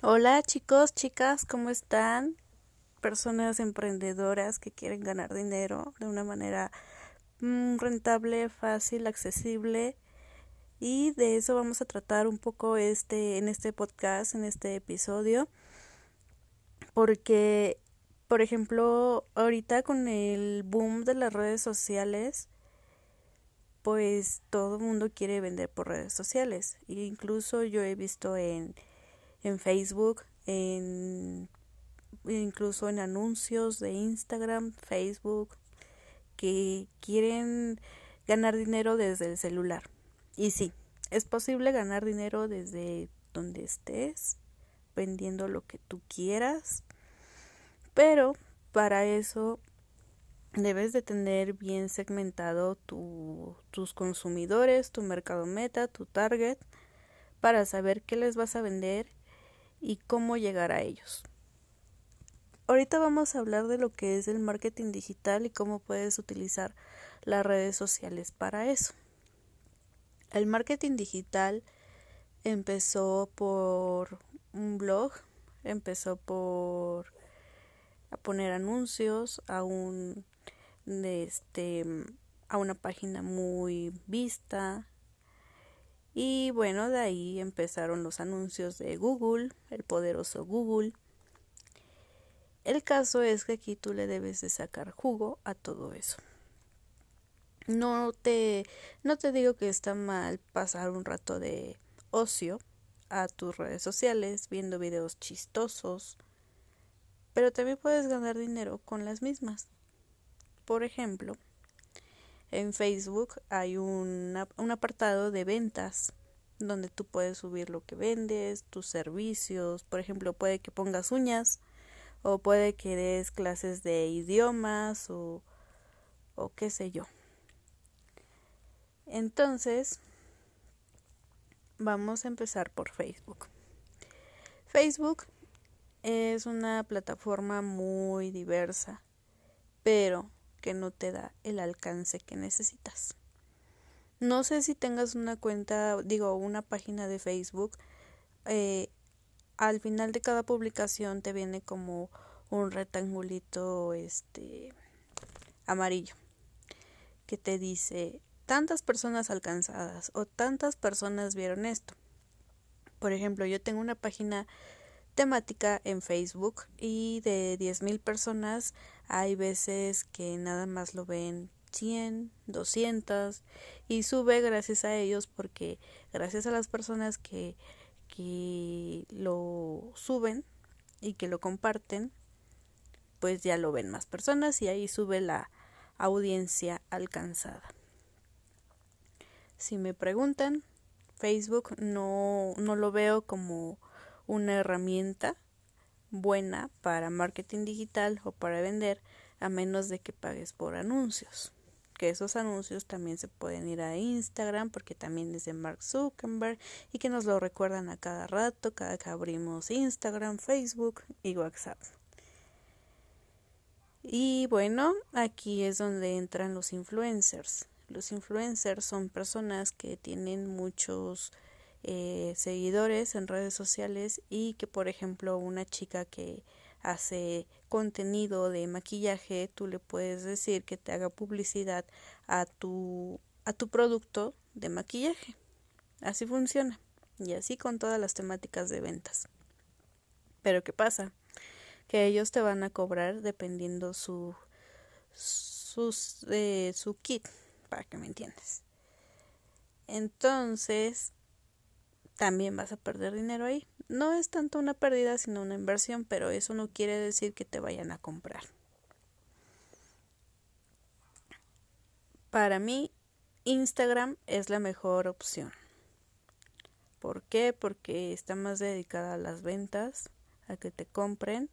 Hola chicos, chicas, ¿cómo están? Personas emprendedoras que quieren ganar dinero de una manera mm, rentable, fácil, accesible. Y de eso vamos a tratar un poco este en este podcast, en este episodio. Porque por ejemplo, ahorita con el boom de las redes sociales, pues todo el mundo quiere vender por redes sociales. E incluso yo he visto en en Facebook, en incluso en anuncios de Instagram, Facebook, que quieren ganar dinero desde el celular. Y sí, es posible ganar dinero desde donde estés, vendiendo lo que tú quieras, pero para eso debes de tener bien segmentado tu, tus consumidores, tu mercado meta, tu target, para saber qué les vas a vender y cómo llegar a ellos. Ahorita vamos a hablar de lo que es el marketing digital y cómo puedes utilizar las redes sociales para eso. El marketing digital empezó por un blog, empezó por a poner anuncios a un este a una página muy vista, y bueno, de ahí empezaron los anuncios de Google, el poderoso Google. El caso es que aquí tú le debes de sacar jugo a todo eso. No te, no te digo que está mal pasar un rato de ocio a tus redes sociales viendo videos chistosos, pero también puedes ganar dinero con las mismas. Por ejemplo, en Facebook hay un apartado de ventas donde tú puedes subir lo que vendes, tus servicios, por ejemplo, puede que pongas uñas o puede que des clases de idiomas o, o qué sé yo. Entonces, vamos a empezar por Facebook. Facebook es una plataforma muy diversa, pero que no te da el alcance que necesitas. No sé si tengas una cuenta, digo, una página de Facebook. Eh, al final de cada publicación te viene como un rectangulito este amarillo que te dice tantas personas alcanzadas o tantas personas vieron esto. Por ejemplo, yo tengo una página temática en Facebook y de 10.000 personas hay veces que nada más lo ven 100, 200 y sube gracias a ellos porque gracias a las personas que, que lo suben y que lo comparten pues ya lo ven más personas y ahí sube la audiencia alcanzada. Si me preguntan, Facebook no, no lo veo como una herramienta buena para marketing digital o para vender a menos de que pagues por anuncios. Que esos anuncios también se pueden ir a Instagram porque también es de Mark Zuckerberg y que nos lo recuerdan a cada rato, cada que abrimos Instagram, Facebook y WhatsApp. Y bueno, aquí es donde entran los influencers. Los influencers son personas que tienen muchos eh, seguidores en redes sociales y que por ejemplo una chica que hace contenido de maquillaje tú le puedes decir que te haga publicidad a tu a tu producto de maquillaje. Así funciona. Y así con todas las temáticas de ventas. Pero qué pasa que ellos te van a cobrar dependiendo su eh, su kit para que me entiendas. Entonces también vas a perder dinero ahí. No es tanto una pérdida, sino una inversión, pero eso no quiere decir que te vayan a comprar. Para mí, Instagram es la mejor opción. ¿Por qué? Porque está más dedicada a las ventas, a que te compren.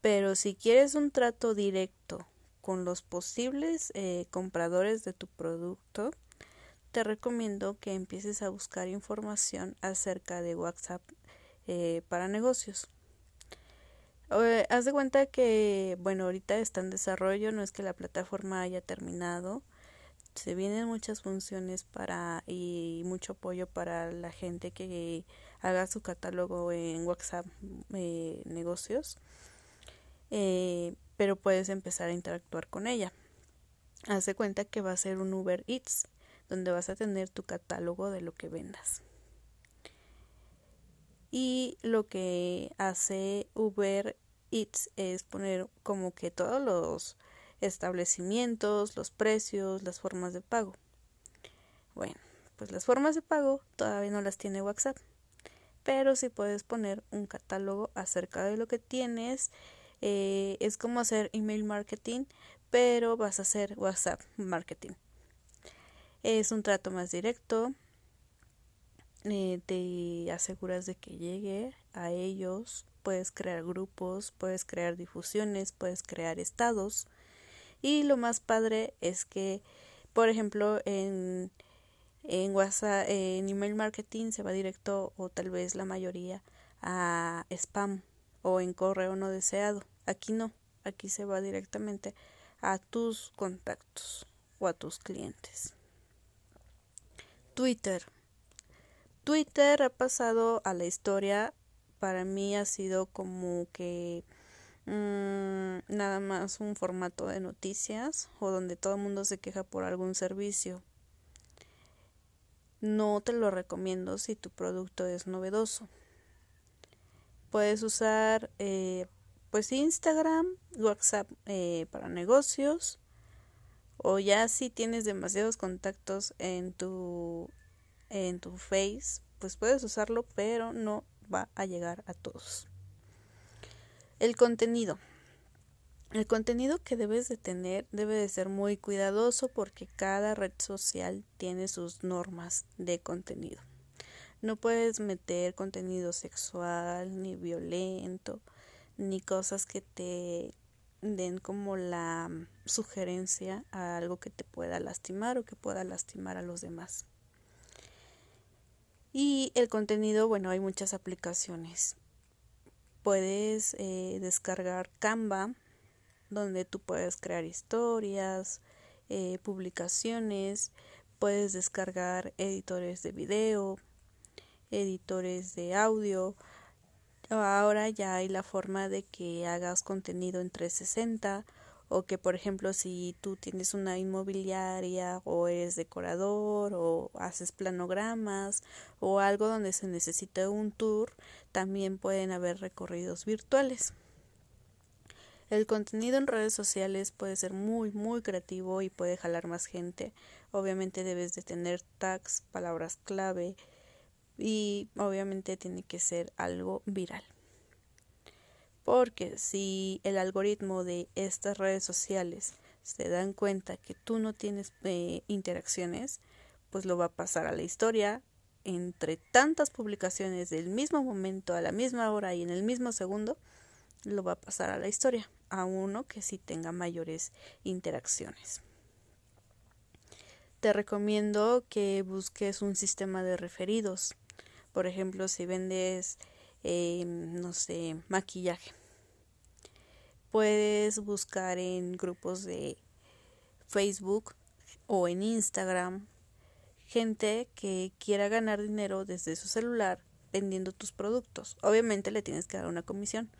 Pero si quieres un trato directo con los posibles eh, compradores de tu producto, te recomiendo que empieces a buscar información acerca de WhatsApp eh, para negocios. Eh, haz de cuenta que, bueno, ahorita está en desarrollo, no es que la plataforma haya terminado. se vienen muchas funciones para y mucho apoyo para la gente que haga su catálogo en WhatsApp eh, negocios pero puedes empezar a interactuar con ella Haz cuenta que va a ser un Uber Eats, donde vas a tener tu catálogo de lo que vendas. Y lo que hace Uber Eats es poner como que todos los establecimientos, los precios, las formas de pago. Bueno, pues las formas de pago todavía no las tiene WhatsApp, pero sí puedes poner un catálogo acerca de lo que tienes. Eh, es como hacer email marketing, pero vas a hacer WhatsApp marketing. Es un trato más directo, eh, te aseguras de que llegue a ellos, puedes crear grupos, puedes crear difusiones, puedes crear estados y lo más padre es que, por ejemplo, en, en WhatsApp, en email marketing se va directo o tal vez la mayoría a spam o en correo no deseado. Aquí no, aquí se va directamente a tus contactos o a tus clientes. Twitter. Twitter ha pasado a la historia. Para mí ha sido como que mm, nada más un formato de noticias o donde todo el mundo se queja por algún servicio. No te lo recomiendo si tu producto es novedoso. Puedes usar eh, pues Instagram, WhatsApp eh, para negocios o ya si tienes demasiados contactos en tu en tu face, pues puedes usarlo, pero no va a llegar a todos. El contenido. El contenido que debes de tener debe de ser muy cuidadoso porque cada red social tiene sus normas de contenido. No puedes meter contenido sexual ni violento ni cosas que te den como la sugerencia a algo que te pueda lastimar o que pueda lastimar a los demás. Y el contenido, bueno, hay muchas aplicaciones. Puedes eh, descargar Canva, donde tú puedes crear historias, eh, publicaciones, puedes descargar editores de video, editores de audio, ahora ya hay la forma de que hagas contenido en 360 o que por ejemplo si tú tienes una inmobiliaria o eres decorador o haces planogramas o algo donde se necesita un tour, también pueden haber recorridos virtuales. El contenido en redes sociales puede ser muy muy creativo y puede jalar más gente. Obviamente debes de tener tags, palabras clave, y obviamente tiene que ser algo viral. Porque si el algoritmo de estas redes sociales se dan cuenta que tú no tienes eh, interacciones, pues lo va a pasar a la historia entre tantas publicaciones del mismo momento, a la misma hora y en el mismo segundo, lo va a pasar a la historia, a uno que sí tenga mayores interacciones. Te recomiendo que busques un sistema de referidos por ejemplo, si vendes, eh, no sé, maquillaje, puedes buscar en grupos de Facebook o en Instagram gente que quiera ganar dinero desde su celular vendiendo tus productos. Obviamente le tienes que dar una comisión,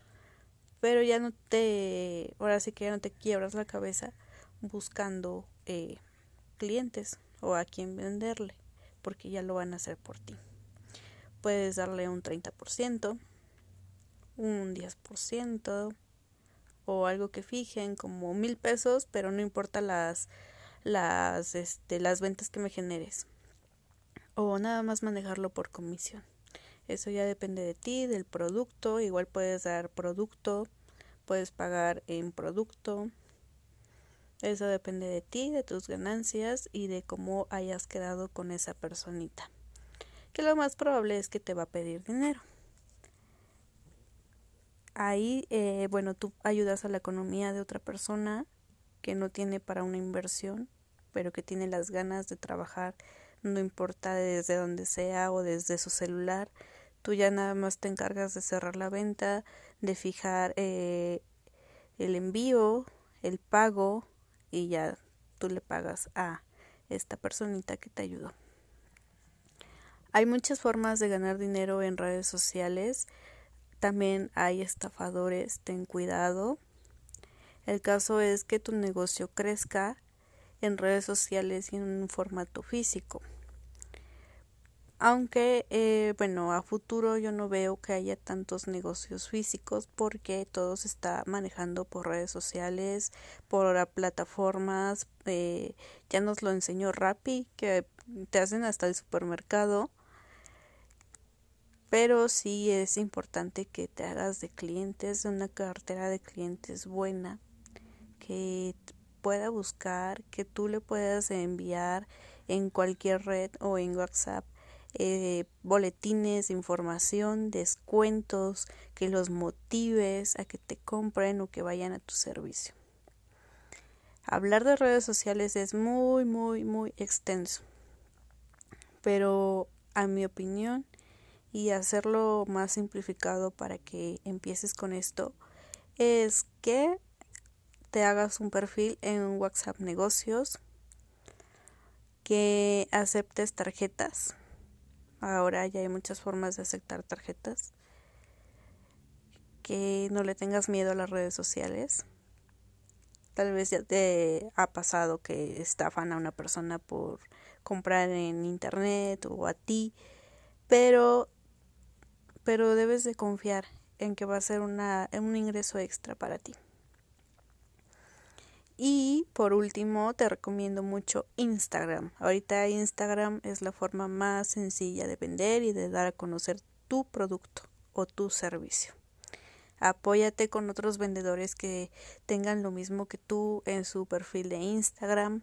pero ya no te, ahora sí que ya no te quiebras la cabeza buscando eh, clientes o a quién venderle, porque ya lo van a hacer por ti puedes darle un 30%, un 10% o algo que fijen como mil pesos, pero no importa las las este las ventas que me generes o nada más manejarlo por comisión. Eso ya depende de ti, del producto, igual puedes dar producto, puedes pagar en producto. Eso depende de ti, de tus ganancias y de cómo hayas quedado con esa personita que lo más probable es que te va a pedir dinero. Ahí, eh, bueno, tú ayudas a la economía de otra persona que no tiene para una inversión, pero que tiene las ganas de trabajar, no importa desde donde sea o desde su celular. Tú ya nada más te encargas de cerrar la venta, de fijar eh, el envío, el pago y ya tú le pagas a esta personita que te ayudó. Hay muchas formas de ganar dinero en redes sociales. También hay estafadores, ten cuidado. El caso es que tu negocio crezca en redes sociales y en un formato físico. Aunque, eh, bueno, a futuro yo no veo que haya tantos negocios físicos porque todo se está manejando por redes sociales, por plataformas. Eh, ya nos lo enseñó Rappi, que te hacen hasta el supermercado. Pero sí es importante que te hagas de clientes, una cartera de clientes buena, que pueda buscar, que tú le puedas enviar en cualquier red o en WhatsApp eh, boletines información, descuentos, que los motives a que te compren o que vayan a tu servicio. Hablar de redes sociales es muy, muy, muy extenso, pero a mi opinión y hacerlo más simplificado para que empieces con esto es que te hagas un perfil en WhatsApp negocios, que aceptes tarjetas Ahora ya hay muchas formas de aceptar tarjetas. Que no le tengas miedo a las redes sociales. Tal vez ya te ha pasado que estafan a una persona por comprar en internet o a ti, pero pero debes de confiar en que va a ser un ingreso extra para ti. Y por último, te recomiendo mucho Instagram. Ahorita Instagram es la forma más sencilla de vender y de dar a conocer tu producto o tu servicio. Apóyate con otros vendedores que tengan lo mismo que tú en su perfil de Instagram.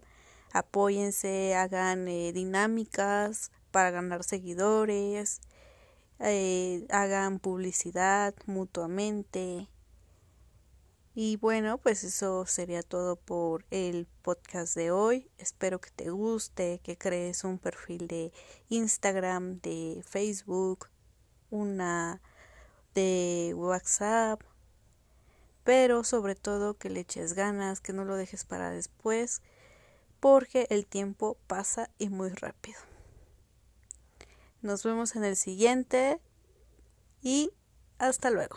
Apóyense, hagan eh, dinámicas para ganar seguidores, eh, hagan publicidad mutuamente y bueno, pues eso sería todo por el podcast de hoy. Espero que te guste, que crees un perfil de Instagram, de Facebook, una de WhatsApp, pero sobre todo que le eches ganas, que no lo dejes para después, porque el tiempo pasa y muy rápido. Nos vemos en el siguiente y hasta luego.